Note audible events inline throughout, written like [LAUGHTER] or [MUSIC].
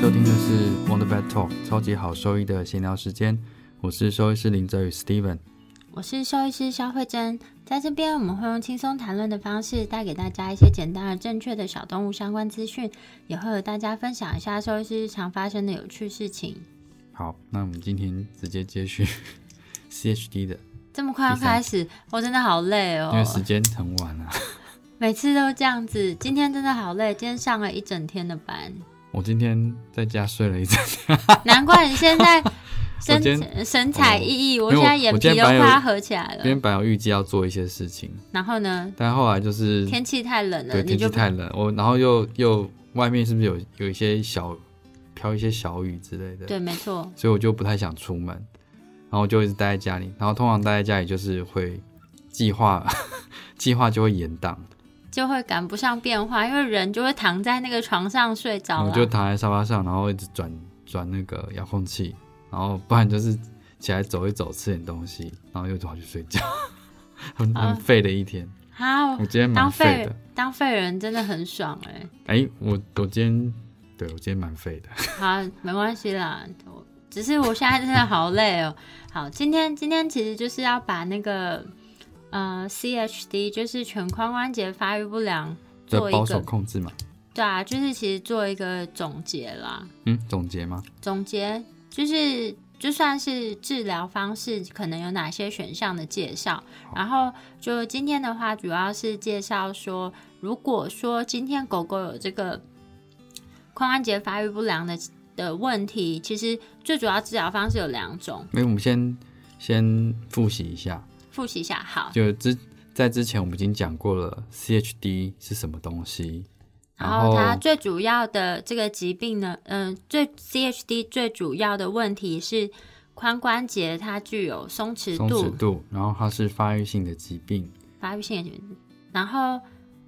收听的是《Wonder Vet Talk》超级好兽医的闲聊时间，我是兽医师林哲宇 Steven。我是兽医师肖慧珍，在这边我们会用轻松谈论的方式，带给大家一些简单而正确的小动物相关资讯，也会和大家分享一下兽医师日常发生的有趣事情。好，那我们今天直接接续 CHD 的，这么快要开始，我真的好累哦，因为时间很晚了。每次都这样子，今天真的好累，今天上了一整天的班。我今天在家睡了一整天，[LAUGHS] [LAUGHS] 难怪你现在。神神采奕奕，我现在眼皮都快要合起来了。今天本来有预计要做一些事情，然后呢？但后来就是天气太冷了，对，天气太冷。我然后又又外面是不是有有一些小飘一些小雨之类的？对，没错。所以我就不太想出门，然后就一直待在家里。然后通常待在家里就是会计划 [LAUGHS] 计划就会延档，就会赶不上变化，因为人就会躺在那个床上睡着我，就躺在沙发上，然后一直转转那个遥控器。然后不然就是起来走一走，吃点东西，然后又跑去睡觉，[LAUGHS] 很很废的一天。好，我今天蛮废的。当废人真的很爽哎。哎，我我今天对我今天蛮废的。[LAUGHS] 好，没关系啦，只是我现在真的好累哦。好，今天今天其实就是要把那个呃 CHD，就是全髋关节发育不良做一个保守控制嘛。对啊，就是其实做一个总结啦。嗯，总结吗？总结。就是就算是治疗方式，可能有哪些选项的介绍。然后就今天的话，主要是介绍说，如果说今天狗狗有这个髋关节发育不良的的问题，其实最主要治疗方式有两种。那我们先先复习一下，复习一下好。就之在之前我们已经讲过了，CHD 是什么东西。然后它最主要的这个疾病呢，嗯，最 CHD 最主要的问题是髋关节它具有松弛度，松弛度，然后它是发育性的疾病，发育性的疾病。然后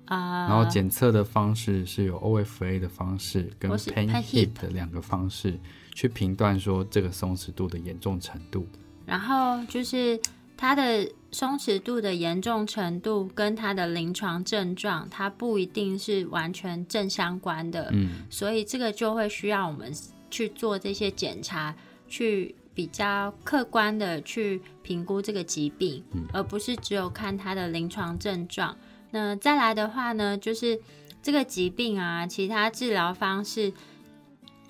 啊，然后检测的方式是有 OFA 的方式跟 Pain Hip 的两个方式去评断说这个松弛度的严重程度。然后就是它的。松弛度的严重程度跟它的临床症状，它不一定是完全正相关的。嗯，所以这个就会需要我们去做这些检查，去比较客观的去评估这个疾病，而不是只有看它的临床症状。那再来的话呢，就是这个疾病啊，其他治疗方式，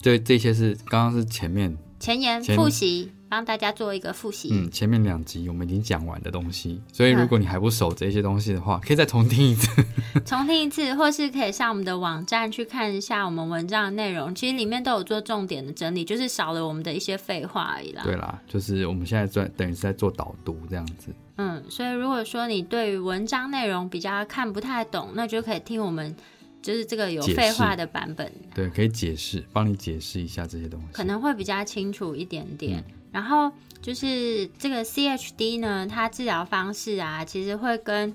对这些是刚刚是前面前言复习。帮大家做一个复习。嗯，前面两集我们已经讲完的东西，所以如果你还不熟这些东西的话，可以再重听一次。[LAUGHS] 重听一次，或是可以上我们的网站去看一下我们文章的内容，其实里面都有做重点的整理，就是少了我们的一些废话而已啦。对啦，就是我们现在在等于是在做导读这样子。嗯，所以如果说你对于文章内容比较看不太懂，那就可以听我们就是这个有废话的版本。对，可以解释，帮你解释一下这些东西，可能会比较清楚一点点。然后就是这个 CHD 呢，它治疗方式啊，其实会跟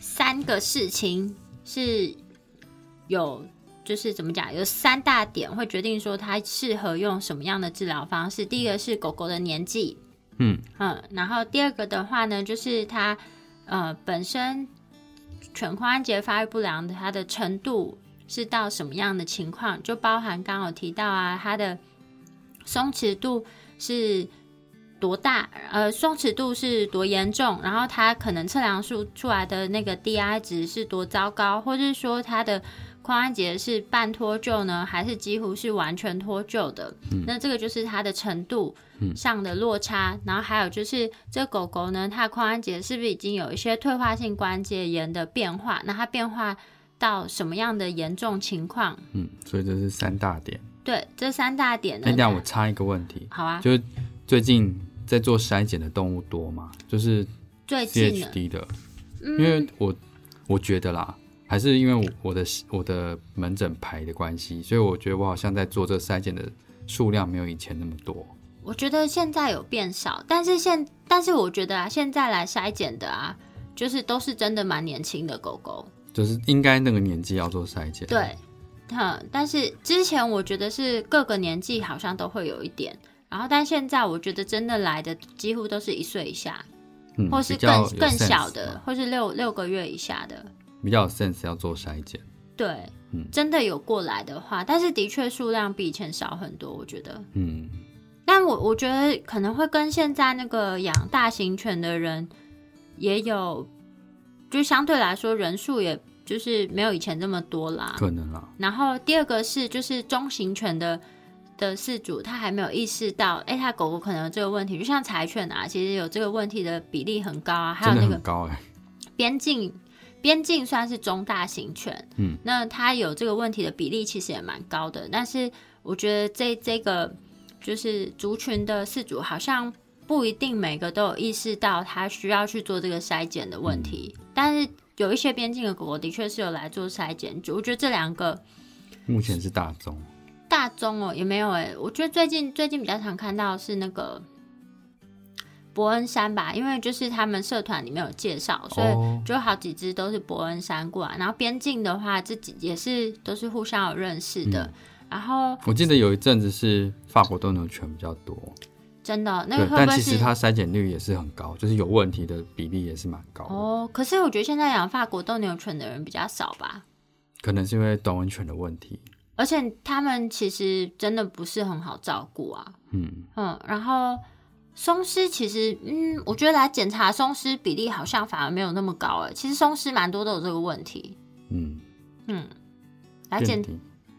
三个事情是有，就是怎么讲，有三大点会决定说它适合用什么样的治疗方式。第一个是狗狗的年纪，嗯嗯，然后第二个的话呢，就是它呃本身全髋关节发育不良的它的程度是到什么样的情况，就包含刚刚有提到啊，它的松弛度。是多大？呃，松弛度是多严重？然后它可能测量出出来的那个 DI 值是多糟糕，或者是说它的髋关节是半脱臼呢，还是几乎是完全脱臼的？那这个就是它的程度上的落差。然后还有就是这狗狗呢，它的髋关节是不是已经有一些退化性关节炎的变化？那它变化到什么样的严重情况？嗯，所以这是三大点。对，这三大点。那这样我插一个问题，好啊，就是最近在做筛检的动物多吗？就是最近的，因为我我觉得啦，还是因为我我的我的门诊排的关系，所以我觉得我好像在做这筛检的数量没有以前那么多。我觉得现在有变少，但是现但是我觉得啊，现在来筛检的啊，就是都是真的蛮年轻的狗狗。就是应该那个年纪要做筛检。对，哼，但是之前我觉得是各个年纪好像都会有一点，然后但现在我觉得真的来的几乎都是一岁以下，嗯，或是更更小的，，或是六六个月以下的。比较有 sense 要做筛检。对，嗯真的有过来的话，但是的确数量比以前少很多，我觉得。嗯，但我我觉得可能会跟现在那个养大型犬的人也有，就相对来说人数也就是没有以前这么多啦。可能啦。然后第二个是就是中型犬的的饲主他还没有意识到，哎，他狗狗可能有这个问题，就像柴犬啊，其实有这个问题的比例很高啊，还有那个很高哎、边境。边境算是中大型犬，嗯，那它有这个问题的比例其实也蛮高的，但是我觉得这这个就是族群的饲主好像不一定每个都有意识到他需要去做这个筛检的问题，但是有一些边境的狗狗的确是有来做筛检，就我觉得这两个目前是大宗。大宗哦也没有哎，我觉得最近最近比较常看到是那个伯恩山吧，因为就是他们社团里面有介绍，所以哦就好几只都是伯恩山过来。然后边境的话，自己也是都是互相有认识的。然后我记得有一阵子是法国斗牛犬比较多，真的那个对，但会不会是其实它筛检率也是很高，就是有问题的比例也是蛮高的。哦？可是我觉得现在养法国斗牛犬的人比较少吧，可能是因为短吻犬的问题。而且他们其实真的不是很好照顾啊。嗯，嗯，然后松狮其实，嗯，我觉得来检查松狮比例好像反而没有那么高诶。其实松狮蛮多都有这个问题。嗯，嗯，来检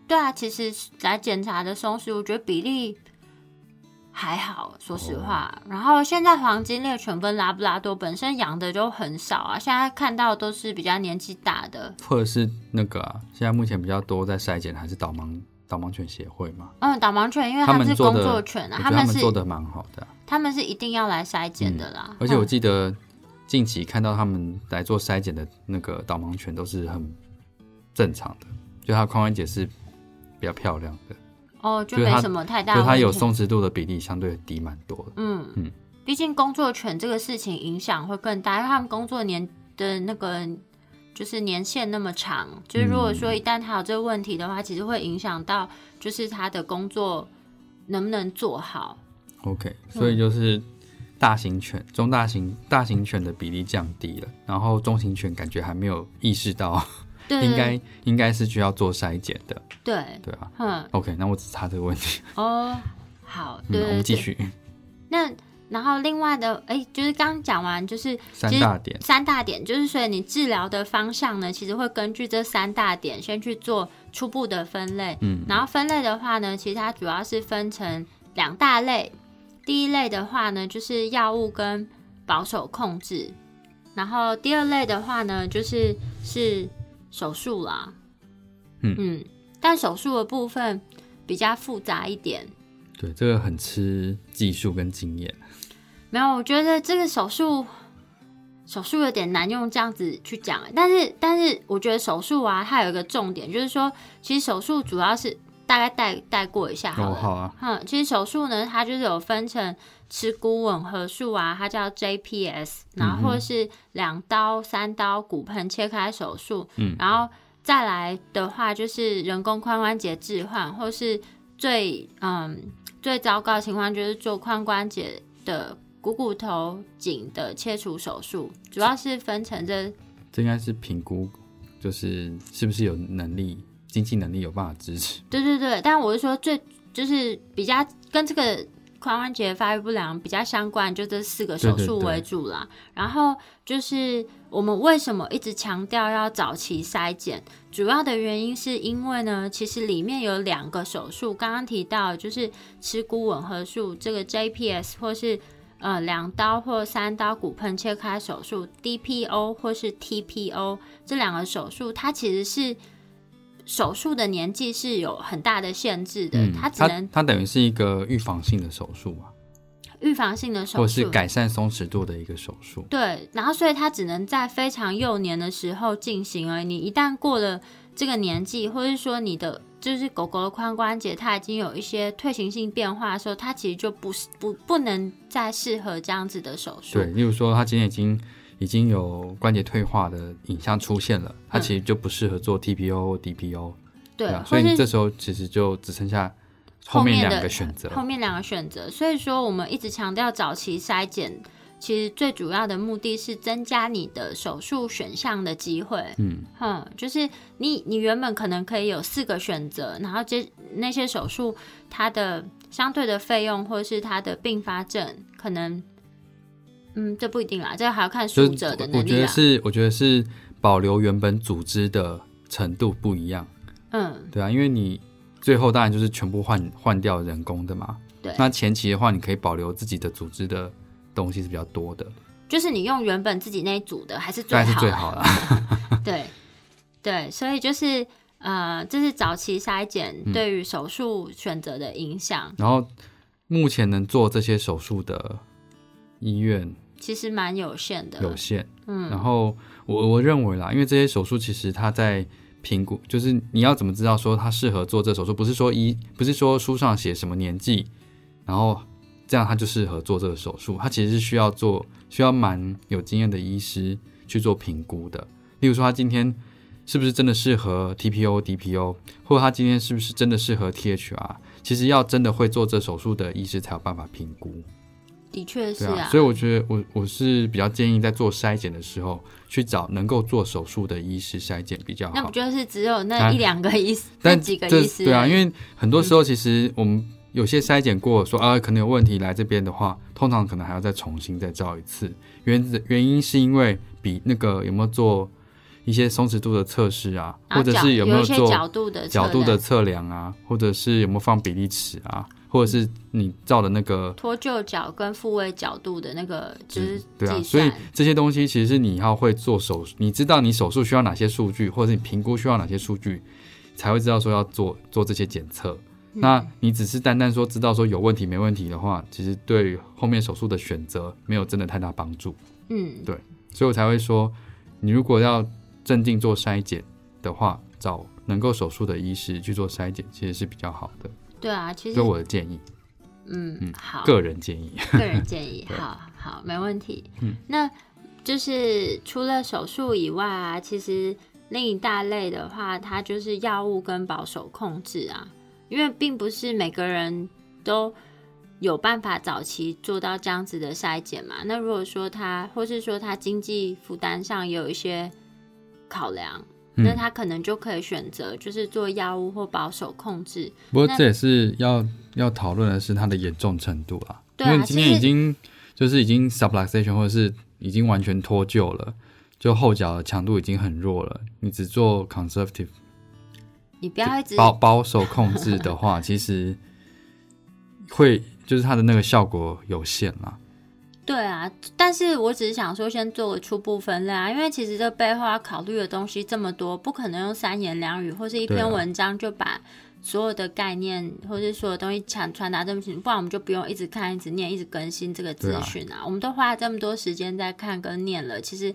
对啊，其实来检查的松狮，我觉得比例还好，说实话。然后现在黄金猎犬跟拉布拉多本身养的就很少啊，现在看到都是比较年纪大的。或者是那个啊，现在目前比较多在筛检的还是导盲导盲犬协会嘛，嗯，导盲犬因为他们是工作犬啊，他们是们做的蛮好的啊、他们是一定要来筛检的啦。而且我嗯记得近期看到他们来做筛检的那个导盲犬都是很正常的，就它髋关节是比较漂亮的，哦，就没什么太大就的问题。是它有松弛度的比例相对低蛮多的。嗯嗯毕竟工作犬这个事情影响会更大，因为他们工作年的那个就是年限那么长，就是如果说一旦他有这个问题的话，其实会影响到就是他的工作能不能做好。OK，所以就是大型犬、中大型大型犬的比例降低了，然后中型犬感觉还没有意识到，对，应该应该是需要做筛检的，对，对啊。嗯，OK，那我只差这个问题，哦，好，嗯，对对对。我们继续那然后另外的，哎，就是刚刚讲完，就是三大点。三大点，就是所以你治疗的方向呢，其实会根据这三大点先去做初步的分类。嗯，然后分类的话呢，其实它主要是分成两大类。第一类的话呢，就是药物跟保守控制，然后第二类的话呢，就是是手术啦。嗯嗯但手术的部分比较复杂一点。对，这个很吃技术跟经验。没有，我觉得这个手术手术有点难用这样子去讲，但是但是我觉得手术啊，它有一个重点，就是说，其实手术主要是大概带带过一下好哦，好啊，嗯，其实手术呢，它就是有分成持骨吻合术啊，它叫 JPS，然后或者是两刀、三刀骨盆切开手术，嗯然后再来的话就是人工髋关节置换，或是最嗯最糟糕的情况就是做髋关节的股骨头颈的切除手术，主要是分成这这应该是评估，就是是不是有能力、经济能力有办法支持。对对对，但我是说最就是比较跟这个髋关节发育不良比较相关，就这四个手术对对对为主啦。然后就是我们为什么一直强调要早期筛检，主要的原因是因为呢，其实里面有两个手术，刚刚提到就是耻骨吻合术这个 JPS 或是。呃，两刀或三刀骨盆切开手术 DPO 或是 TPO 这两个手术，它其实是手术的年纪是有很大的限制的，嗯，它只能它等于是一个预防性的手术嘛。预防性的手术，或是改善松弛度的一个手术。对，然后所以它只能在非常幼年的时候进行而已。你一旦过了这个年纪，或者说你的就是狗狗的髋关节它已经有一些退行性变化的时候，它其实就不是不不能再适合这样子的手术。对，例如说它今天已经已经有关节退化的影像出现了，它其实就不适合做 TPO 或 DPO。对啊，所以这时候其实就只剩下后面两个选择。后面两个选择。所以说，我们一直强调早期筛检，其实最主要的目的是增加你的手术选项的机会。嗯，哼，就是你你原本可能可以有四个选择，然后这那些手术它的相对的费用或是它的并发症，可能嗯这不一定啦，这个还要看就是术者的我能力我。觉得是，我觉得是保留原本组织的程度不一样。嗯，对啊，因为你最后当然就是全部换换掉人工的嘛。对那前期的话，你可以保留自己的组织的东西是比较多的，就是你用原本自己那一组的还是最当然是好最好啦。[LAUGHS] 对对，所以就是呃，这是早期筛检嗯对于手术选择的影响，然后目前能做这些手术的医院其实蛮有限的。有限。嗯，然后我我认为啦，因为这些手术其实它在评估，就是你要怎么知道说他适合做这手术，不是说一，不是说书上写什么年纪，然后这样他就适合做这个手术，他其实是需要做需要蛮有经验的医师去做评估的。例如说，他今天是不是真的适合 TPO、DPO，或者他今天是不是真的适合 THR？其实要真的会做这手术的医师才有办法评估。的确是对啊，所以我觉得我我是比较建议在做筛检的时候去找能够做手术的医师筛检比较好那不。就是只有那啊一两个医师、那但几个这医师？对啊，因为很多时候其实我们有些筛检过说啊可能有问题来这边的话，通常可能还要再重新再照一次。原原因是因为比那个有没有做一些松弛度的测试啊，或者是有没有做角度的角度的测量啊，或者是有没有放比例尺啊，或者是你照的那个脱臼角跟复位角度的那个就是对啊，所以。这些东西其实是你要会做手，你知道你手术需要哪些数据，或者你评估需要哪些数据，才会知道说要做做这些检测。嗯那你只是单单说知道说有问题没问题的话，其实对后面手术的选择没有真的太大帮助。嗯，对所以我才会说，你如果要镇定做筛检的话，找能够手术的医师去做筛检，其实是比较好的。对啊，其实这是我的建议，嗯好，个人建议。个人建议，[LAUGHS] 好好，没问题。嗯那就是除了手术以外啊，其实另一大类的话，它就是药物跟保守控制啊，因为并不是每个人都有办法早期做到这样子的筛检嘛。那如果说他，或是说他经济负担上有一些考量。嗯那他可能就可以选择，就是做药物或保守控制。不过这也是要要讨论的是它的严重程度啦，对啊因为今天已经就是已经 subluxation 或者是已经完全脱臼了，就后脚的强度已经很弱了，你只做 conservative 你不要一直保保守控制的话，其实会就是它的那个效果有限啦。对啊，但是我只是想说，先做个初步分类啊，因为其实这背后要考虑的东西这么多，不可能用三言两语或是一篇文章就把所有的概念或是所有东西传传达这么清楚，不然我们就不用一直看、一直念、一直更新这个资讯啊。我们都花了这么多时间在看跟念了，其实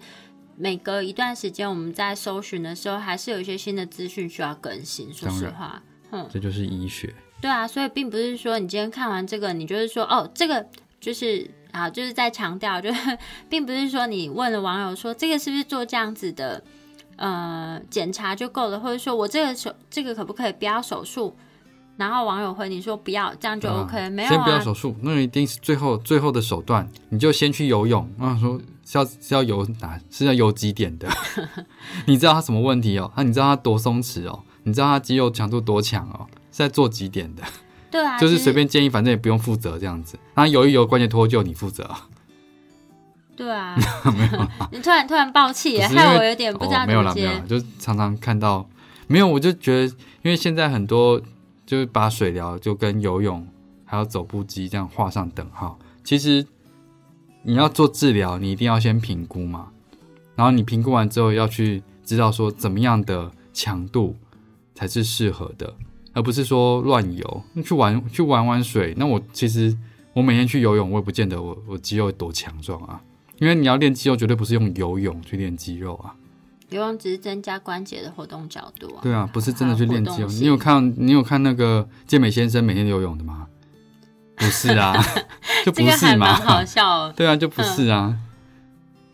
每隔一段时间我们在搜寻的时候，还是有一些新的资讯需要更新。说实话，嗯，这就是医学。对啊，所以并不是说你今天看完这个，你就是说哦，这个就是啊，就是在强调，就是 [LAUGHS] 并不是说你问了网友说这个是不是做这样子的呃检查就够了，或者说我这个手这个可不可以不要手术？然后网友回你说不要，这样就 OK，、没有先不要啊，手术，那一定是最后最后的手段，你就先去游泳。我想说是要是要游哪是要游几点的？[LAUGHS] 你知道他什么问题哦？那你知道他多松弛哦？你知道他肌肉强度多强哦？是在做几点的？对啊，就是随便建议，反正也不用负责这样子。那游一游关节脱臼，你负责对啊？[LAUGHS] 没有，你突然突然爆气害我有点不知道哦、没有怎么接啦没有啦，。就常常看到没有，我就觉得，因为现在很多就是把水疗就跟游泳还有走步机这样画上等号。其实你要做治疗，你一定要先评估嘛，然后你评估完之后要去知道说怎么样的强度才是适合的，而不是说乱游。去玩去玩玩水，那我其实我我每天去游泳，我也不见得我我肌肉多强壮啊。因为你要练肌肉，绝对不是用游泳去练肌肉啊。游泳只是增加关节的活动角度啊。对啊，不是真的去练肌肉。你有看你有看那个健美先生每天游泳的吗？不是啊，[LAUGHS] 就不是嘛。蛮好笑哦。对啊，就不是啊。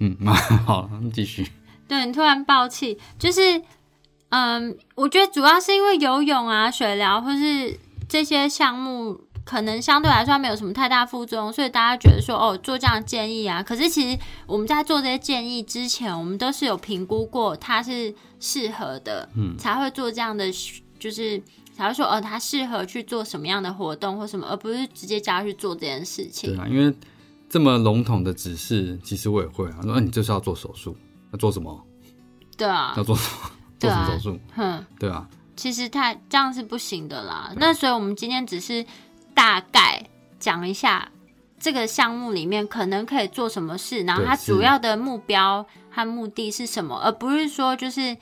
嗯，蛮好，继续。对你突然爆气，就是，嗯，我觉得主要是因为游泳啊、水疗或是这些项目，可能相对来说没有什么太大副作用，所以大家觉得说，哦，做这样的建议啊。可是其实我们在做这些建议之前，我们都是有评估过它是适合的，嗯才会做这样的，就是才会说，哦，它适合去做什么样的活动或什么，而不是直接叫他去做这件事情对情。啊，因为这么笼统的指示，其实我也会啊。说、啊、你就是要做手术，要做什么？对啊要，做什么？做对啊什么手术？哼。对啊，其实他这样是不行的啦。那所以我们今天只是大概讲一下这个项目里面可能可以做什么事，然后它主要的目标和目的是什么，而不是说就是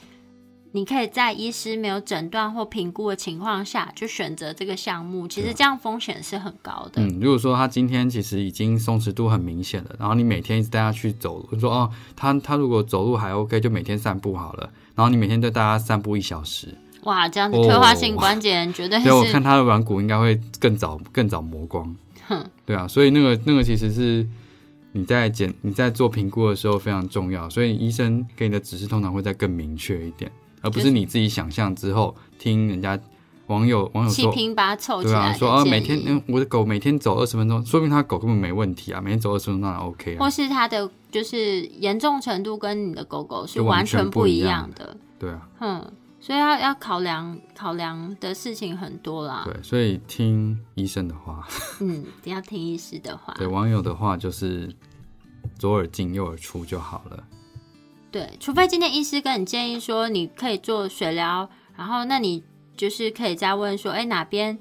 你可以在医师没有诊断或评估的情况下就选择这个项目。其实这样风险是很高的。嗯，如果说他今天其实已经松弛度很明显了，然后你每天一直带他去走路，你说哦，他他如果走路还 OK，就每天散步好了，然后你每天带大家散步一小时，哇，这样子哦退化性关节炎绝对 [LAUGHS] 对我看他的软骨应该会更早更早磨光。[LAUGHS] 哼对啊，所以那个那个其实是你在检你在做评估的时候非常重要，所以医生给你的指示通常会再更明确一点，而不是是你自己想象之后听人家网友网友说七。拼八凑起对啊，来说啊，每天嗯，我的狗每天走二十分钟，说明他狗根本没问题啊，每天走二十分钟当然 OK 啊。或是它的就是严重程度跟你的狗狗是完完全不一样的。对啊，嗯，所以要要考量考量的事情很多啦。对，所以听医生的话，[LAUGHS] 嗯，要听医师的话。对网友的话就是左耳进右耳出就好了。对，除非今天医师跟你建议说你可以做水疗，然后那你就是可以再问说，哎，哪边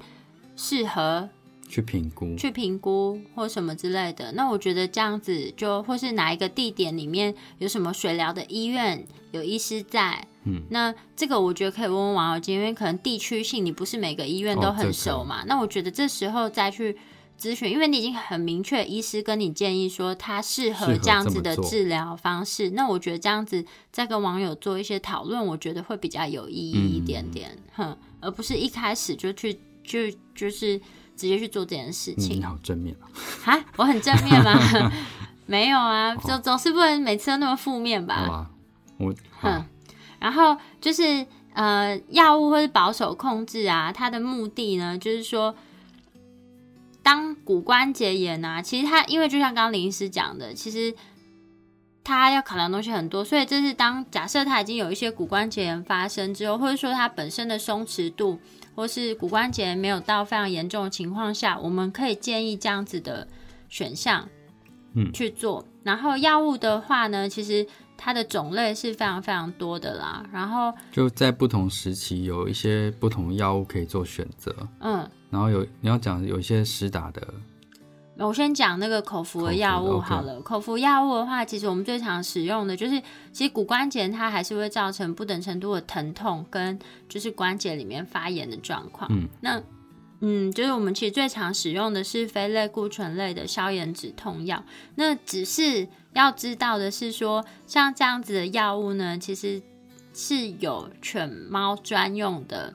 适合去评估，去评估或什么之类的。那我觉得这样子就或是哪一个地点里面有什么水疗的医院有医师在，嗯，那这个我觉得可以问问王友金，因为可能地区性你不是每个医院都很哦这个熟嘛。那我觉得这时候再去咨询，因为你已经很明确，医师跟你建议说他适合这样子的治疗方式，那我觉得这样子再跟网友做一些讨论，我觉得会比较有意义一点点，哼，而不是一开始就去就就是直接去做这件事嗯，情你。好正面啊。[LAUGHS] 哈，我很正面吗？[LAUGHS] [LAUGHS] 没有啊，总总是不能每次都那么负面好吧。吧，我好哼，然后就是呃，药物或是保守控制啊，它的目的呢，就是说，当骨关节炎啊，其实它因为就像刚刚林医师讲的，其实它要考量的东西很多，所以这是当假设它已经有一些骨关节炎发生之后，或者说它本身的松弛度或是骨关节炎没有到非常严重的情况下，我们可以建议这样子的选项，嗯去做。然后药物的话呢，其实它的种类是非常非常多的啦。然后，就在不同时期有一些不同的药物可以做选择，嗯，然后有你要讲有一些实打的，我先讲那个口服的的药物好了。口服药物的话，其实我们最常使用的就是，其实骨关节它还是会造成不等程度的疼痛，跟就是关节里面发炎的状况。嗯，那嗯，就是我们其实最常使用的是非类固醇类的消炎止痛药。那只是要知道的是说，像这样子的药物呢，其实是有犬猫专用的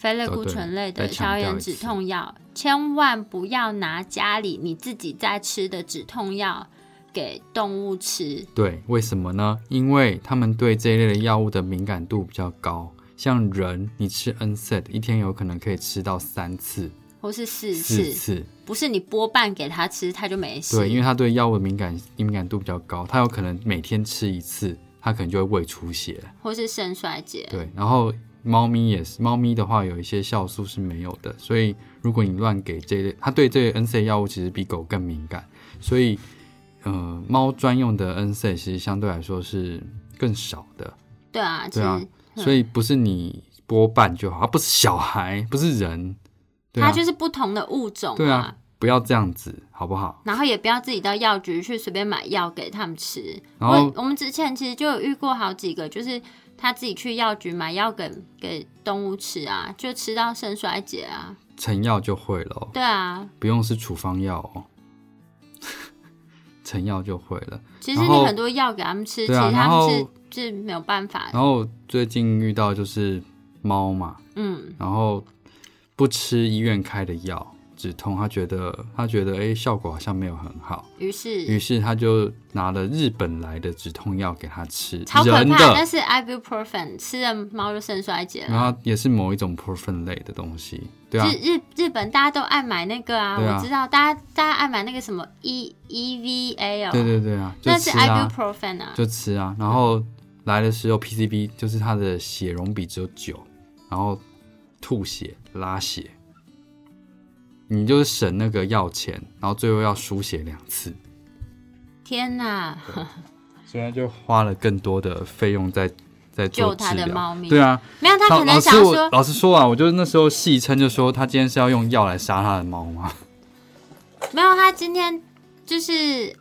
非类固醇类的消炎止痛药，千万不要拿家里你自己在吃的止痛药给动物吃。对，为什么呢？因为他们对这一类的药物的敏感度比较高。像人，你吃 NSAID 一天有可能可以吃到三次、或是四四次，不是你拨半给它吃，它就没事。对，因为他对药物的敏感敏感度比较高，他有可能每天吃一次，他可能就会胃出血。或是肾衰竭。对，然后猫咪也是，猫咪的话有一些酵素是没有的，所以如果你乱给这类，它对这类 NSA 药物其实比狗更敏感，所以呃，猫专用的 NSA 其实相对来说是更少的，对啊，其对啊所以不是你拨半就好，它不是小孩，不是人，它就是不同的物种对啊，不要这样子，好不好？然后也不要自己到药局去随便买药给他们吃。然后我我们之前其实就有遇过好几个，就是他自己去药局买药给给动物吃啊，就吃到肾衰竭啊。成药就会了、哦，对啊，不用是处方药哦，[LAUGHS] 成药就会了。其实你很多药给他们吃，啊其实他们是是没有办法的。然后最近遇到就是猫嘛，嗯，然后不吃医院开的药止痛，他觉得他觉得哎效果好像没有很好，于是？于是是他就拿了日本来的止痛药给他吃，超可怕，人的那，是 ibuprofen，吃了猫就肾衰竭了。然后也是某一种 p r o f e n 类的东西，对啊，日日日本大家都爱买那个啊，啊。我知道，大家大家爱买那个什么 E E V A 哦，对对对啊，就那是，ibuprofen 啊，就吃啊，然后来的时候 PCB 就是他的血容比只有九，然后吐血拉血，你就是省那个药钱，然后最后要输血两次，天哪，所以他就花了更多的费用在在做救他的猫咪对啊，没有，他可能想说，我老实说啊，我就那时候戏称就说他今天是要用药来杀他的猫吗？[LAUGHS] 没有，他今天就是。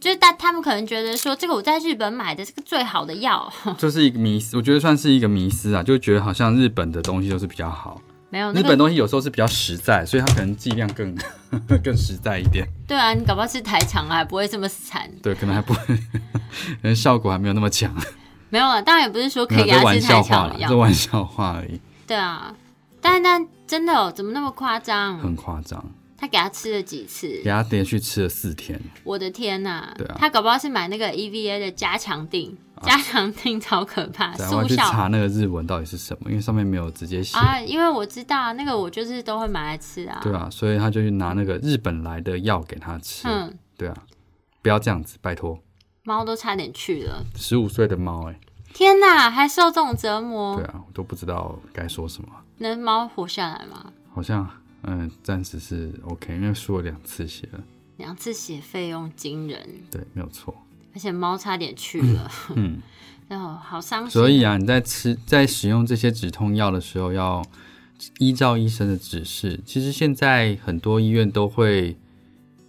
就是大，他们可能觉得说，这个我在日本买的这个最好的药，[LAUGHS] 就是一个迷思，我觉得算是一个迷思啊，就觉得好像日本的东西都是比较好，没有那个日本东西有时候是比较实在，所以它可能剂量更 [LAUGHS] 更实在一点。对啊，你搞不好吃台厂还不会这么惨。对，可能还不会，可能效果还没有那么强。[LAUGHS] 没有啊，当然也不是说可以给他吃台笑话啦，厂的药。这玩笑话而已，对啊，但但真的哦，怎么那么夸张？很夸张。他给他吃了几次给？他连续吃了四天，我的天呐！对啊他搞不好是买那个 EVA 的加强定，加强定超可怕，[LAUGHS] 对啊，我要去查那个日文到底是什么，因为上面没有直接写。啊！因为我知道那个，我就是都会买来吃啊。对啊，所以他就去拿那个日本来的药给他吃。嗯，对啊，不要这样子，拜托。猫都差点去了，十五岁的猫，哎，天哪，还受这种折磨对，啊，我都不知道该说什么。能猫活下来吗？好像，嗯，暂时是 OK，因为输了两次血了。两次血费用惊人，对，没有错。而且猫差点去了，嗯，[LAUGHS] 哦，好伤心。所以啊，你在吃在使用这些止痛药的时候，要依照医生的指示。其实现在很多医院都会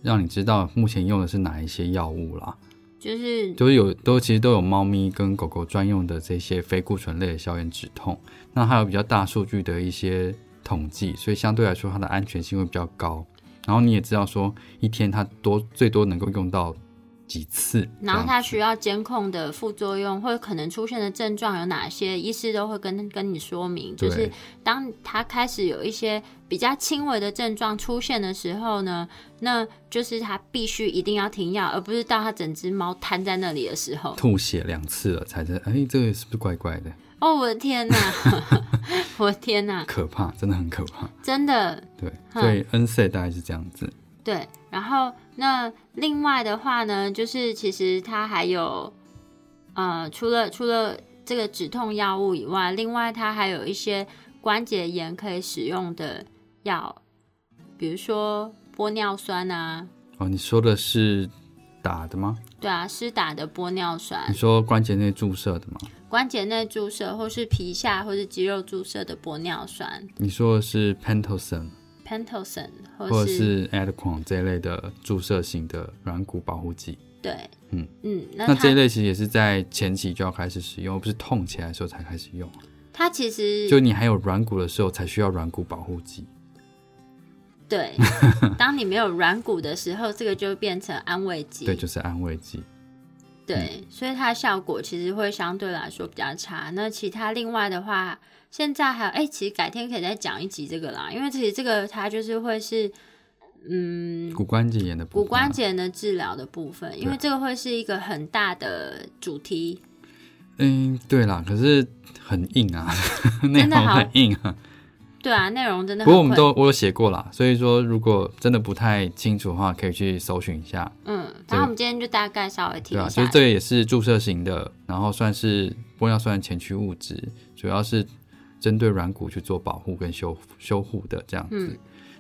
让你知道目前用的是哪一些药物啦，就是都有都其实都有猫咪跟狗狗专用的这些非固醇类的消炎止痛，那还有比较大数据的一些统计，所以相对来说它的安全性会比较高。然后你也知道说一天它多最多能够用到几次，然后它需要监控的副作用或者可能出现的症状有哪些，医师都会跟跟你说明。就是当它开始有一些比较轻微的症状出现的时候呢，那就是它必须一定要停药，而不是到它整只猫瘫在那里的时候。吐血两次了才在，哎，这个是不是怪怪的？哦，我的天哪！[LAUGHS] 我的天哪！可怕，真的很可怕。真的对，嗯所以 N C 大概是这样子。对。然后那另外的话呢，就是其实它还有呃，除了除了这个止痛药物以外，另外它还有一些关节炎可以使用的药，比如说玻尿酸啊，哦，你说的是打的吗？对啊，施打的玻尿酸你，说关节内注射的吗？关节内注射或是皮下或是肌肉注射的玻尿酸你说的是 Pentosan，Pentosan 或或者是 Adquan 这一类的注射型的软骨保护剂？对，嗯嗯，那那这一类其实也是在前期就要开始使用，而不是痛起来的时候才开始用。它其实就你还有软骨的时候才需要软骨保护剂。对，[LAUGHS] 当你没有软骨的时候，这个就变成安慰剂。对，就是安慰剂。对所以它的效果其实会相对来说比较差。那其他另外的话，现在还有哎、其实改天可以再讲一集这个啦，因为其实这个它就是会是嗯骨关节炎的骨关节炎的治疗的部分，因为对这个会是一个很大的主题。嗯，对啦，可是很硬啊，[LAUGHS] 内容真的好很硬啊。对啊，内容真的不。过我们都我有写过啦，所以说如果真的不太清楚的话，可以去搜寻一下。嗯，然后我们今天就大概稍微提对啊，一下就是。这个也是注射型的，然后算是玻尿酸前驱物质，主要是针对软骨去做保护跟修修护的这样子。嗯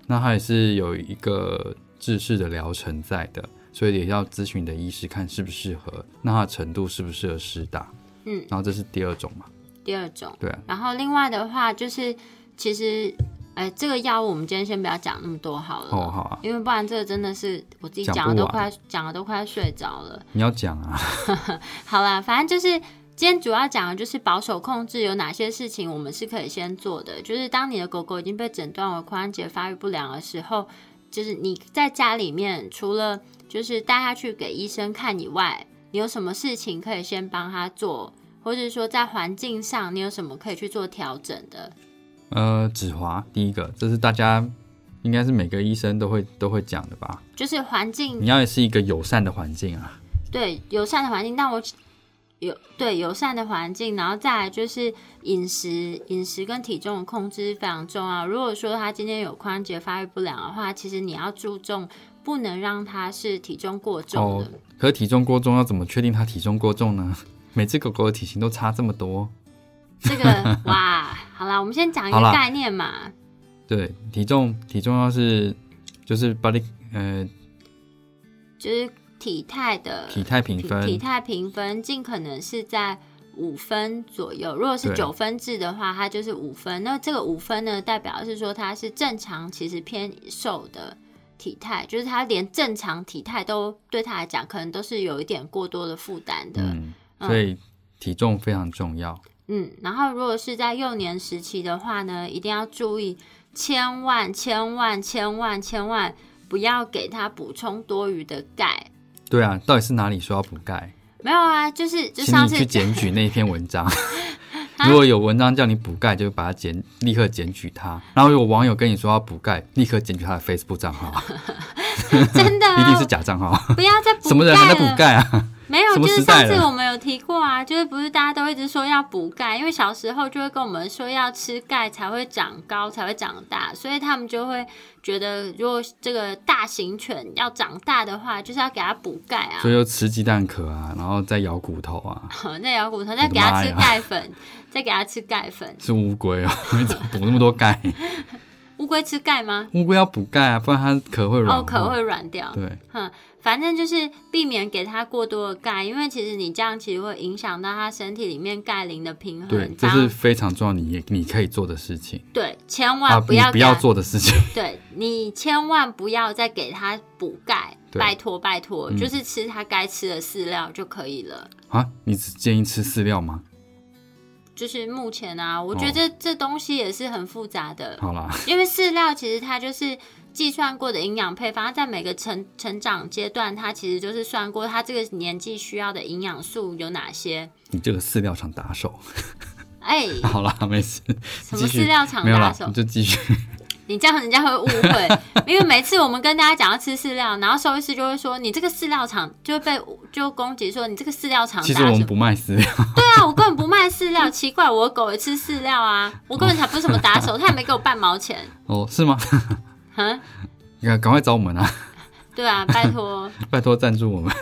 那它也是有一个制式的疗程在的，所以也要咨询你的医师看适不适合，那它的程度适不适合施打。嗯，然后这是第二种嘛，第二种。对啊，然后另外的话就是，其实，哎，这个药物我们今天先不要讲那么多好了，哦好啊，因为不然这个真的是我自己讲讲的都快讲的都快睡着了。你要讲啊，[LAUGHS] 好啦，反正就是今天主要讲的就是保守控制有哪些事情我们是可以先做的。就是当你的狗狗已经被诊断为髋关节发育不良的时候，就是你在家里面除了就是带它去给医生看以外，你有什么事情可以先帮它做，或者说在环境上你有什么可以去做调整的？呃，止滑第一个，这是大家应该是每个医生都会都会讲的吧？就是环境你要是一个友善的环境啊。对友善的环境，但我有对友善的环境，然后再来就是饮食，饮食跟体重的控制非常重要。如果说他今天有髋关节发育不良的话，其实你要注重，不能让他是体重过重哦的。，可体重过重要怎么确定他体重过重呢？[LAUGHS] 每只狗狗的体型都差这么多。这个哇，好啦，我们先讲一个概念嘛，对，体重体重要是就是 body 呃就是体态的体态评分体体态评分尽可能是在五分左右。如果是对九分制的话，它就是五分。那这个五分呢，代表是说它是正常，其实偏瘦的体态，就是它连正常体态都对他来讲，可能都是有一点过多的负担的。嗯，所以体重非常重要。嗯，然后如果是在幼年时期的话呢，一定要注意，千万千万千万千万不要给他补充多余的钙。对啊，到底是哪里说要补钙？没有啊，就是就上次去检举那篇文章。[LAUGHS] 如果有文章叫你补钙，就把它检立刻检举它。然后有网友跟你说要补钙，立刻检举他的 Facebook 账号，[LAUGHS] 真的、啊、一定是假账号。不要再补 [LAUGHS] 什么人还在补了？钙啊？没有，就是上次我们有提过啊，就是不是大家都一直说要补钙，因为小时候就会跟我们说要吃钙才会长高，才会长大，所以他们就会觉得，如果这个大型犬要长大的话，就是要给它补钙啊所，以就吃鸡蛋壳啊，然后再咬骨头啊，[LAUGHS] 再咬骨头，再给它吃钙粉，再给它吃钙粉。是乌龟哦，[LAUGHS] 补那么多钙。[LAUGHS] 乌龟吃钙吗？乌龟要补钙啊，不然它壳会软。哦，壳会软掉。对，哼，反正就是避免给他过多的钙，因为其实你这样其实会影响到他身体里面钙磷的平衡。，对这是非常重要，你也你可以做的事情对，千啊，万不要、你不要。做的事情。[LAUGHS] 对你千万不要再给他补钙，拜托拜托，嗯就是吃他该吃的饲料就可以了。啊，你只建议吃饲料吗？就是目前啊，我觉得这、这东西也是很复杂的，好啦，因为饲料其实它就是计算过的营养配方，在每个成成长阶段，它其实就是算过它这个年纪需要的营养素有哪些。你这个饲料厂打手。哎、[LAUGHS] 好了，没事，什么饲料厂打手你？就继续。你这样人家会误会，因为每次我们跟大家讲要吃饲料，然后兽医师就会说你这个饲料厂就会被就攻击说你这个饲料厂打手。其实我们不卖饲料，对啊，我根本不卖饲料，奇怪，我狗也吃饲料啊，我根本才不是什么打手，他也没给我半毛钱。[LAUGHS] 哦，是吗？嗯，[LAUGHS] 你赶赶快找我们啊，[LAUGHS] 对啊，拜托。[LAUGHS] 拜托赞助我们。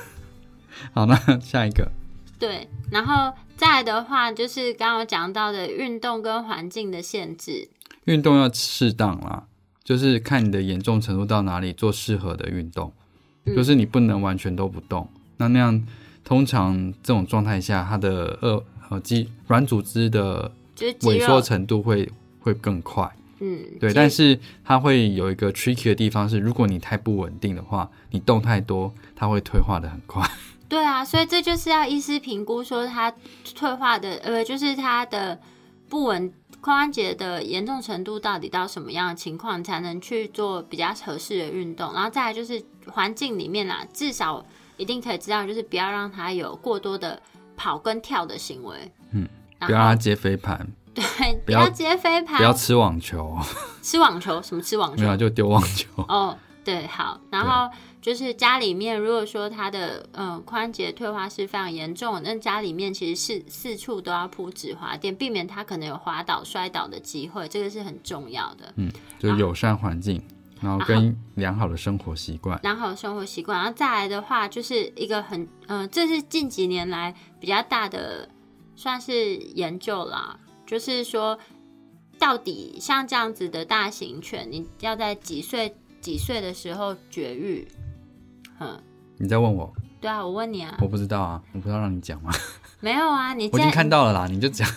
好，那下一个，对，然后再来的话，就是刚刚有讲到的运动跟环境的限制。运动要适当啦，就是看你的严重程度到哪里做适合的运动，嗯就是你不能完全都不动。那那样通常这种状态下，它的呃呃肌软组织的萎缩，程度会会更快。嗯，对，但是它会有一个 tricky 的地方是，如果你太不稳定的话，你动太多，它会退化的很快。[LAUGHS] 对啊，所以这就是要医师评估说它退化的，呃，就是它的不稳髋关节的严重程度到底到什么样的情况，才能去做比较合适的运动。然后再来就是环境里面啦，至少一定可以知道，就是不要让它有过多的跑跟跳的行为。嗯，不要让它接飞盘，对，不不要要接飞盘，不要吃网球，吃网球，什么吃网球没？有啊就丢网球。哦，对，好，然后就是家里面，如果说他的嗯髋节退化是非常严重，那家里面其实是四处都要铺止滑垫，避免他可能有滑倒、摔倒的机会，这个是很重要的。嗯就是友善环境，然后跟良好的生活习惯。良好的生活习惯，然后再来的话，就是一个很嗯、呃这是近几年来比较大的算是研究啦，就是说到底像这样子的大型犬，你要在几岁几岁的时候绝育？嗯，你在问我，对啊，我问你啊，我不知道啊，我不知道让你讲吗？[LAUGHS] 没有啊，你我已经看到了啦，你就讲。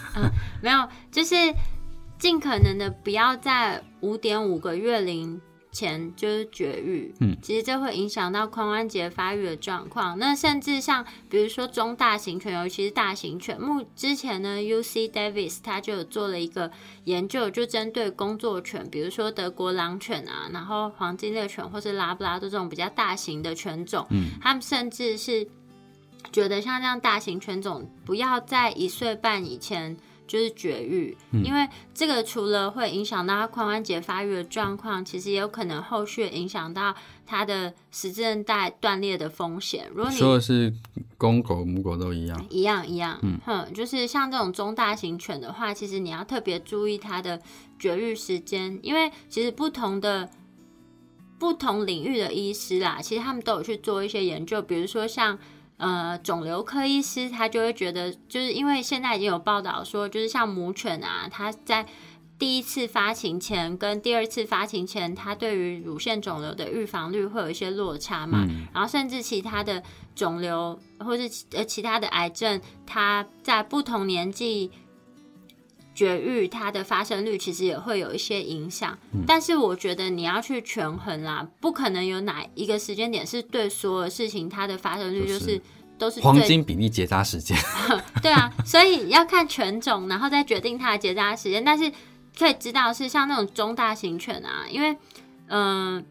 没有，就是尽可能的不要在五点五个月龄前就是绝育，嗯，其实这会影响到髋关节发育的状况。那甚至像比如说中大型犬，尤其是大型犬，目之前呢，U C Davis 他就有做了一个研究，就针对工作犬，比如说德国狼犬啊，然后黄金猎犬或是拉布拉多这种比较大型的犬种，嗯，他们甚至是觉得像这样大型犬种不要在一岁半以前。就是绝育，因为这个除了会影响到它髋关节发育的状况，其实也有可能后续影响到它的十字韧带断裂的风险。如果你说的是公狗母狗都一样，一样一样，嗯哼，就是像这种中大型犬的话，其实你要特别注意它的绝育时间，因为其实不同的不同领域的医师啦，其实他们都有去做一些研究，比如说像。呃，肿瘤科医师他就会觉得，就是因为现在已经有报道说，就是像母犬啊，它在第一次发情前跟第二次发情前，它对于乳腺肿瘤的预防率会有一些落差嘛。然后甚至其他的肿瘤或是呃其他的癌症，它在不同年纪。绝育它的发生率其实也会有一些影响，但是我觉得你要去权衡啦，不可能有哪一个时间点是对所有事情它的发生率就是都是黄金比例结扎时间。[LAUGHS] 对啊，所以要看犬种，然后再决定它的结扎时间。但是可以知道是像那种中大型犬啊，因为嗯，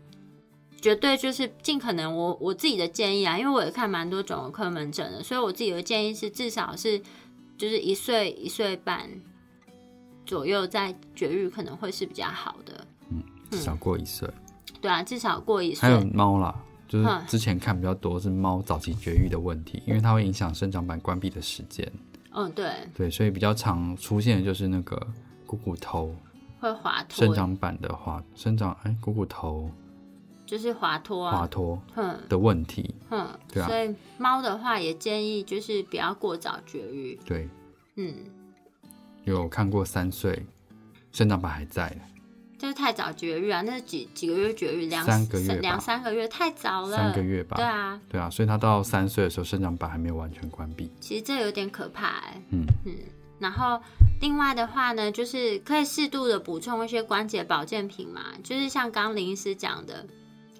绝对就是尽可能我我自己的建议啊，因为我也看蛮多肿瘤科门诊的，所以我自己的建议是至少是就是一岁一岁半。左右再绝育可能会是比较好的，嗯，至少过一岁，对啊，至少过一岁。还有猫啦，就是之前看比较多是猫早期绝育的问题，因为它会影响生长板关闭的时间。嗯，对，对，所以比较常出现的就是那个股骨头会滑脱，生长板的滑生长，哎，股骨头就是滑脱啊。滑脱嗯。的问题，嗯，对啊。所以猫的话也建议就是不要过早绝育，对，嗯。有看过三岁，生长板还在的，就是太早绝育啊！那是几几个月绝育？两三个月，两三个月太早了。三个月吧？对啊，对啊，所以他到三岁的时候，生长板还没有完全关闭。其实这有点可怕哎。嗯嗯。然后另外的话呢，就是可以适度的补充一些关节保健品嘛，就是像刚林医师讲的，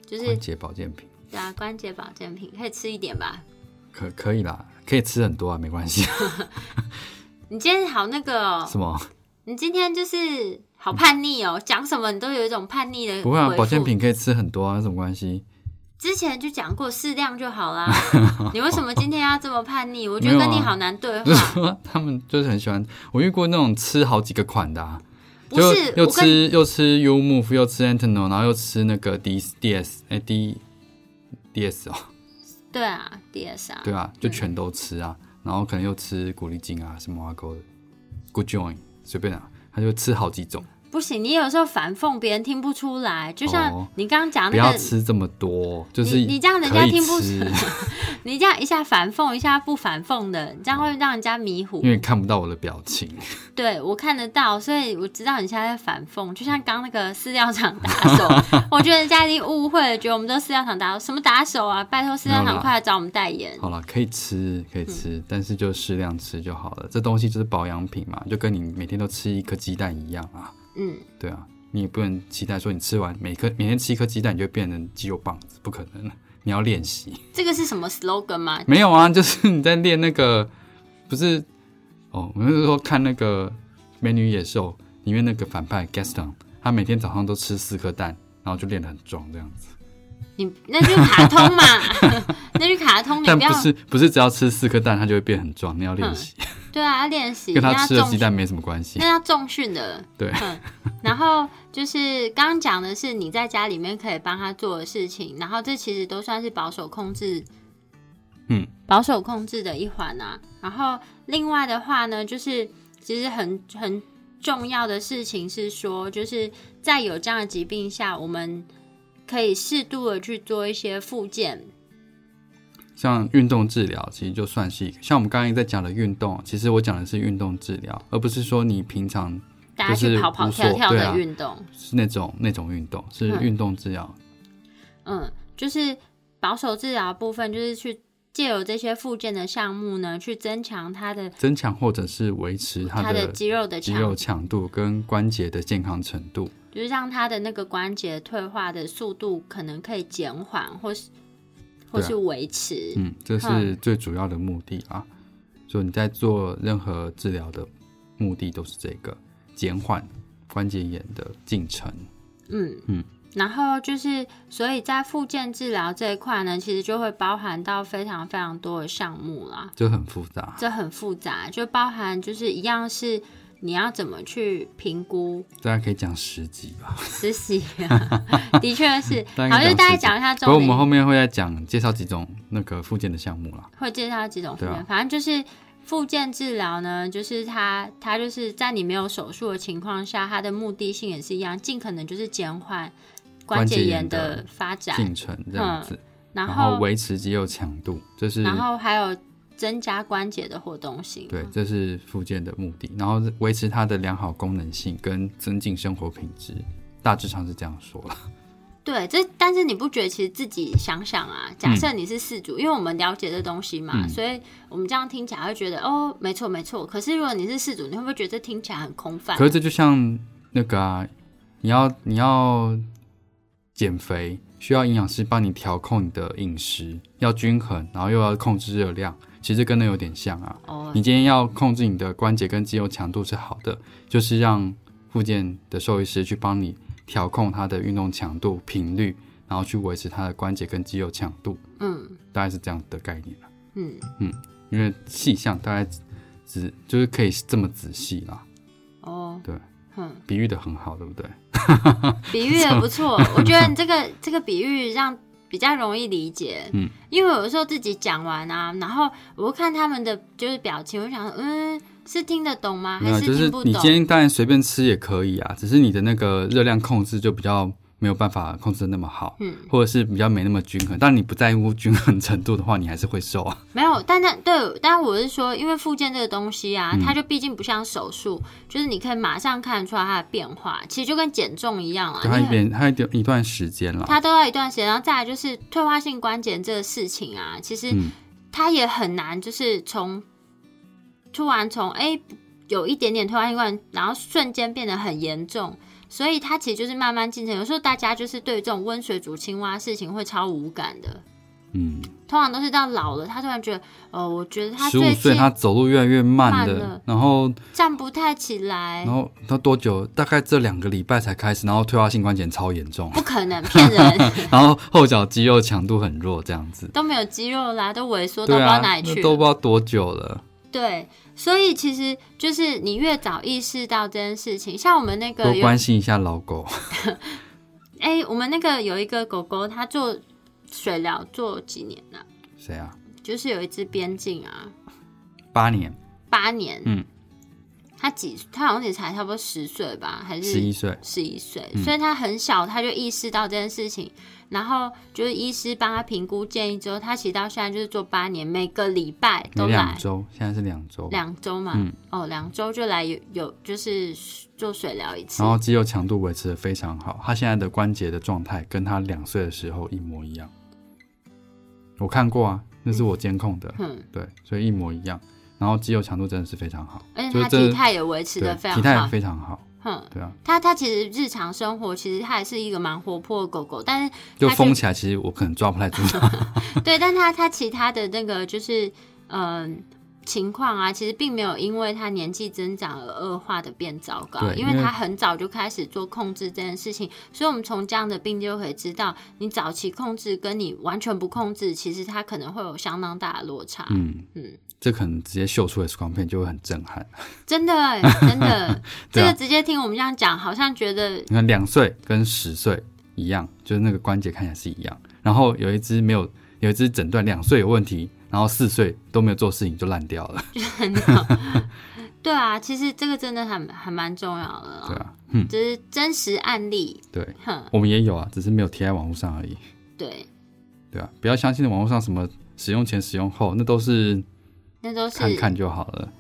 就是关节保健品。对啊，关节保健品可以吃一点吧？可可以啦，可以吃很多啊，没关系。[LAUGHS] 你今天好那个哦？什么？你今天就是好叛逆哦，讲什么你都有一种叛逆的。不会啊，保健品可以吃很多啊，有什么关系？之前就讲过适量就好啦。[LAUGHS] 你为什么今天要这么叛逆？我觉得跟你好难对话。[LAUGHS] 他们就是很喜欢，我遇过那种吃好几个款的，啊不是又吃又吃 U Move，又吃 Antino，然后又吃那个 D D S 哎 D D S 哦。对啊，D S 啊。对啊，就全都吃啊。然后可能又吃古力精啊，什么阿狗的，Good Join，随便啊，他就吃好几种。不行，你有时候反讽别人听不出来，就像你刚刚讲那个，不要吃这么多，就是你这样人家听不出。[LAUGHS] 你这样一下反讽，一下不反讽的，这样会让人家迷糊。因为看不到我的表情。[LAUGHS] 对我看得到，所以我知道你现在在反讽。就像刚那个饲料厂打手，[LAUGHS] 我觉得人家已经误会了，觉得我们都饲料厂打手，什么打手啊？拜托饲料厂快来找我们代言。好了，可以吃，可以吃，但是就适量吃就好了。这东西就是保养品嘛，就跟你每天都吃一颗鸡蛋一样啊。嗯，对啊，你也不能期待说你吃完每颗每天吃一颗鸡蛋你就变成肌肉棒子，不可能。[LAUGHS] 你要练习。这个是什么 slogan 吗？没有啊，[LAUGHS] 就是你在练那个，不是哦，我们是说看那个《美女野兽》里面那个反派 Gaston，他每天早上都吃四颗蛋，然后就练得很壮这样子。你那就卡通嘛，[LAUGHS] 那就卡通。但不是不是只要吃四颗蛋，它就会变很壮。你要练习。对啊，要练习。[LAUGHS] 跟他吃的鸡蛋没什么关系。那要重训的。对。然后就是刚刚讲的是你在家里面可以帮他做的事情，然后这其实都算是保守控制，嗯，保守控制的一环啊。然后另外的话呢，就是其实很很重要的事情是说，就是在有这样的疾病下，我们可以适度的去做一些复健。像运动治疗，其实就算是一个像我们刚刚在讲的运动，其实我讲的是运动治疗，而不是说你平常大家去跑跑跳跳的运动，是那种那种运动，是运动治疗。嗯，就是保守治疗部分，就是去借由这些附件的项目呢，去增强它的增强或者是维持它的肌肉的肌肉强度跟关节的健康程度。就是让他的那个关节退化的速度可能可以减缓，或是或是维持。嗯，这是最主要的目的啊。所以你在做任何治疗的目的都是这个，减缓关节炎的进程。嗯嗯然后就是，所以在复健治疗这一块呢，其实就会包含到非常非常多的项目啦，就很复杂。这很复杂，就包含就是一样是你要怎么去评估？大家可以讲十集吧，实习、[LAUGHS] 的确是，好，就大概讲一下不过我，们后面会再讲介绍几种那个附件的项目啦。会介绍几种复健，对啊。反正就是。复健治疗呢，就是它，它就是在你没有手术的情况下，它的目的性也是一样，尽可能就是减缓关节炎的发展，进程这样子，然然后后维持肌肉强度，这是然后还有增加关节的活动性。对，这是附件的目的。然后维持它的良好功能性跟增进生活品质，大致上是这样说了。对，这但是你不觉得其实自己想想啊，假设你是事主，因为我们了解这东西嘛，嗯所以我们这样听起来会觉得哦，没错没错。可是如果你是事主，你会不会觉得这听起来很空泛可？是这就像那个啊，你要你要减肥，需要营养师帮你调控你的饮食，要均衡，然后又要控制热量，其实跟那有点像啊。哦，你今天要控制你的关节跟肌肉强度是好的，就是让复健的兽医师去帮你调控它的运动强度、频率，然后去维持它的关节跟肌肉强度，嗯。大概是这样的概念啦嗯。因为细项大概只就是可以这么仔细啦，哦，对，嗯，比喻的很好，对不对？比喻的不错，我觉得你这个 [LAUGHS] 这个比喻让比较容易理解。嗯，因为有的时候自己讲完啊，然后我看他们的就是表情，我想说，嗯，是听得懂吗？还就是听不懂？你今天当然随便吃也可以啊，只是你的那个热量控制就比较没有办法控制的那么好，嗯，或者是比较没那么均衡。但你不在乎均衡程度的话，你还是会瘦啊。没有，但但对，但我是说，因为复健这个东西啊，嗯它就毕竟不像手术，就是你可以马上看得出来它的变化，其实就跟减重一样啊，它一你很边它一点一段时间了，它都要一段时间，然后再来就是退化性关节这个事情啊，其实嗯它也很难，就是从突然从哎、有一点点退化性关节，然后瞬间变得很严重。所以它其实就是慢慢进程，有时候大家就是对于这种温水煮青蛙事情会超无感的，嗯，通常都是到老了，他突然觉得，哦，我觉得他十五岁他走路越来越慢的慢了，然后站不太起来然，后他多久？大概这两个礼拜才开始，然后退化性关节炎超严重，不可能骗人，[LAUGHS] 然后后脚肌肉强度很弱，这样子。都没有肌肉啦，都萎缩到不知道哪里去了都不知道多久了。对，所以其实就是你越早意识到这件事情，像我们那个多有，关心一下老狗。[LAUGHS] 哎、我们那个有一个狗狗，它做水疗做几年了、谁啊？就是有一只边境啊，八年，八年，嗯，它几，它好像也才差不多十岁吧，还是十一岁。十一岁，嗯。所以他很小，他就意识到这件事情，然后就是医师帮他评估建议之后，他其实到现在就是做八年，每个礼拜都来。两周，现在是两周，两周嘛，嗯。哦，两周就来有有就是做水疗一次。然，后肌肉强度维持的非常好，他现在的关节的状态跟他两岁的时候一模一样。我看过啊，那是我监控的，嗯，对，所以一模一样。然后肌肉强度真的是非常好，而且他体态也维持的，非常好体态也，非常好，哼，对啊，它它其实日常生活其实它也是一个蛮活泼的狗狗，但是就它封起来，其实我可能抓不太住它。[LAUGHS] 对，但它它其他的那个就是嗯、情况啊，其实并没有因为它年纪增长而恶化的变糟糕，对因为因为他很早就开始做控制这件事情，所以我们从这样的病就可以知道，你早期控制跟你完全不控制，其实它可能会有相当大的落差。嗯嗯这可能直接秀出 X 光片就会很震撼。真的欸真的，[LAUGHS] 这个直接听我们这样讲，好像觉得你看两岁跟十岁一样，就是那个关节看起来是一样。然后有一只没有，有一只诊断两岁有问题，然后四岁都没有做事情就烂掉了。很好。对啊，其实这个真的很还蛮重要的哦，对啊，嗯，这是真实案例。对，我们也有啊，只是没有贴在网络上而已。对，对啊，不要相信网络上什么使用前、使用后，那都是那都是看看就好了。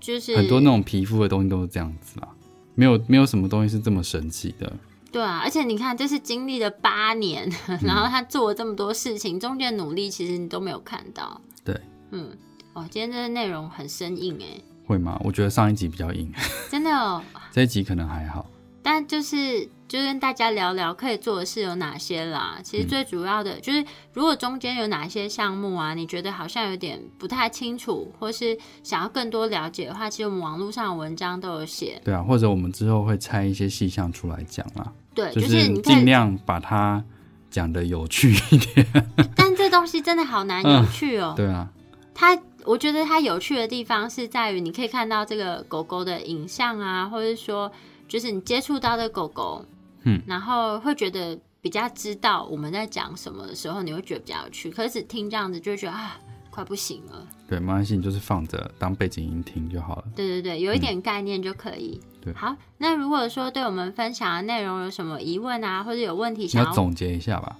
就是很多那种皮肤的东西都是这样子啊，没有没有什么东西是这么神奇的。对啊，而且你看，这是经历了八年，然后他做了这么多事情，中间努力其实你都没有看到。对，嗯，哦，今天这个内容很生硬哎，会吗？我觉得上一集比较硬，[LAUGHS] 真的哦，这一集可能还好。但就是就跟大家聊聊可以做的事有哪些啦。其实最主要的就是，如果中间有哪些项目啊，你觉得好像有点不太清楚，或是想要更多了解的话，其实我们网络上的文章都有写。对啊，或者我们之后会拆一些细项出来讲啦，对，就就是你尽量把它讲的有趣一点。[LAUGHS] 但这东西真的好难有趣哦。对啊，它我觉得它有趣的地方是在于，你可以看到这个狗狗的影像啊，或者说就是你接触到的狗狗，嗯，然后会觉得比较知道我们在讲什么的时候，你会觉得比较有趣。可是只听这样子就会觉得啊，快不行了。对，没关系，你就是放着当背景音听就好了。对对对，有一点概念就可以。嗯对好，那如果说对我们分享的内容有什么疑问啊，或者有问题你想要要总结一下吧，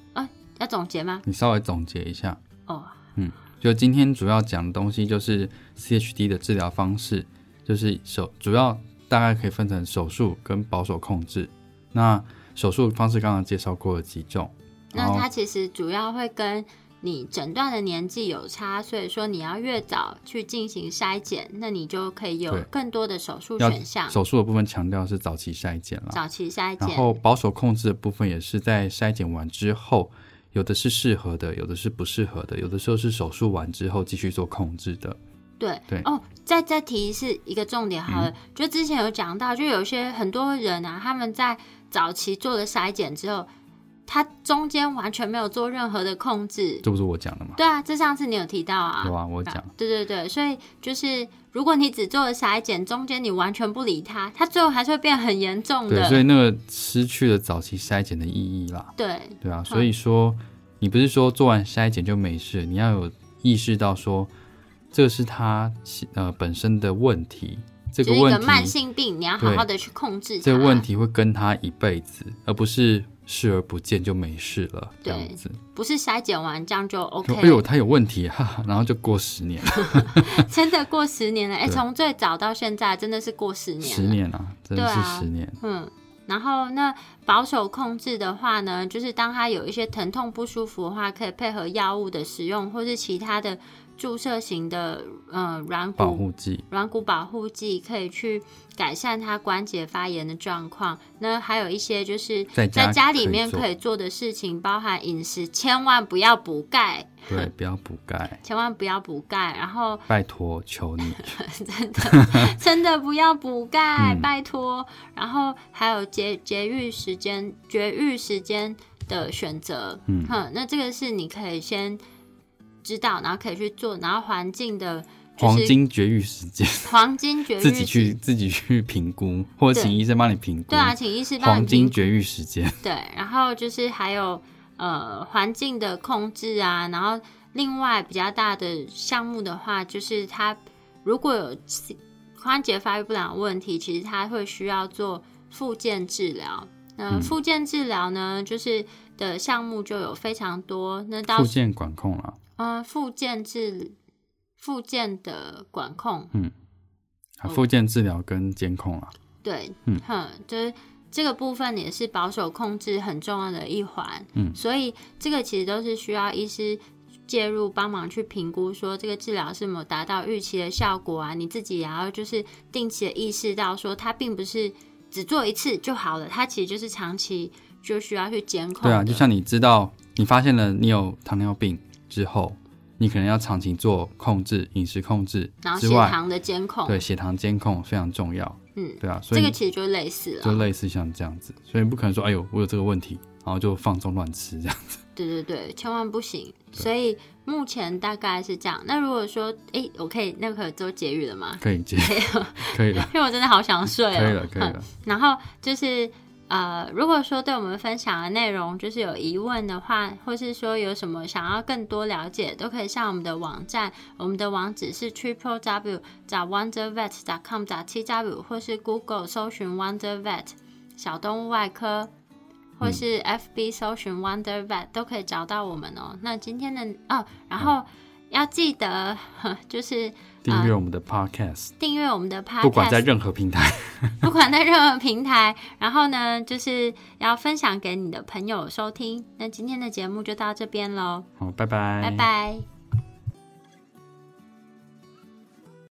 要总结吗？你稍微总结一下。哦，嗯就今天主要讲的东西就是 CHD 的治疗方式，就是手主要大概可以分成手术跟保守控制。那手术方式刚刚介绍过了几种，那它其实主要会跟你诊断的年纪有差，所以说你要越早去进行筛检，那你就可以有更多的手术选项。手术的部分强调是早期筛检了，早期筛检，然后保守控制的部分也是在筛检完之后，有的是适合的，有的是不适合的，有的时候是手术完之后继续做控制的。对。对。哦，再再提是一个重点好了，就之前有讲到，就有些很多人啊，他们在早期做了筛检之后，他中间完全没有做任何的控制。这不是我讲的吗？对啊，这上次你有提到啊。有啊，我讲。对对对，所以就是如果你只做了筛检，中间你完全不理它，它最后还是会变很严重对，的。所以那个失去了早期筛检的意义啦。对对啊，所以说你不是说做完筛检就没事，你要有意识到说这是他呃本身的问题，这就是一个问题个慢性病，你要好好的去控制它。这个问题会跟他一辈子，而不是视而不见就没事了这样子。不是筛检完这样就 OK，说哎呦，他有问题，哈哈，然后就过十年，[LAUGHS] 真的过十年了。[LAUGHS] 哎，对从最早到现在真的是过十年了。十年啊，真的是十年。嗯，然后那保守控制的话呢，就是当他有一些疼痛不舒服的话，可以配合药物的使用，或是其他的注射型的呃软保骨护剂，软骨保护剂，可以去改善他关节发炎的状况。那还有一些就是在家里面可以做的事情，包含饮食，千万不要补钙，对，不要补钙，千万不要补钙，然后拜托，求你。[LAUGHS] 真的真的不要补钙，嗯拜托。然后还有节节育时间、绝育时间的选择，嗯哼，那这个是你可以先知道，然后可以去做，然后环境的。就是黄金绝育时间，黄金绝育自己去自己去评估，或者请医生帮你评估。对啊，请医师帮黄你评金绝育时间，对，然后就是还有呃环境的控制啊，然后另外比较大的项目的话，就是它如果有关节发育不良的问题，其实它会需要做复健治疗。那嗯复健治疗呢，就是的项目就有非常多。那到附件管控了，嗯复健治复健的管控，啊附件治疗跟监控啊。对，嗯哼，就是这个部分也是保守控制很重要的一环，嗯所以这个其实都是需要医师介入帮忙去评估，说这个治疗是没有达到预期的效果啊，你自己也要就是定期的意识到说，它并不是只做一次就好了，它其实就是长期就需要去监控。对啊，就像你知道，你发现了你有糖尿病之后，你可能要长期做控制、饮食控制然后，血糖的监控，对血糖监控非常重要。嗯，对啊，所以这个其实就类似了。就类似像这样子，所以不可能说，哎呦，我有这个问题，然后就放纵乱吃这样子。[LAUGHS] 对对对，千万不行。所以目前大概是这样。那如果说，哎，我可以那个可以做节育了吗？可以接，可以了，因为我真的好想睡哦。可以了，可以嗯了。然后就是呃，如果说对我们分享的内容就是有疑问的话，或是说有什么想要更多了解，都可以上我们的网站，我们的网址是 triple w 找 wondervet com 找 t w 或是 Google 搜寻 Wonder Vet 小动物外科。或是 FB 搜寻 Wonder Vet 都可以找到我们哦。那今天的哦，然后要记得就是订阅我们的 podcast，订阅我们的 Podcast，不管在任何平台。[LAUGHS] 不管在任何平台，然后呢，就是要分享给你的朋友收听。那今天的节目就到这边喽，好，拜拜，拜拜。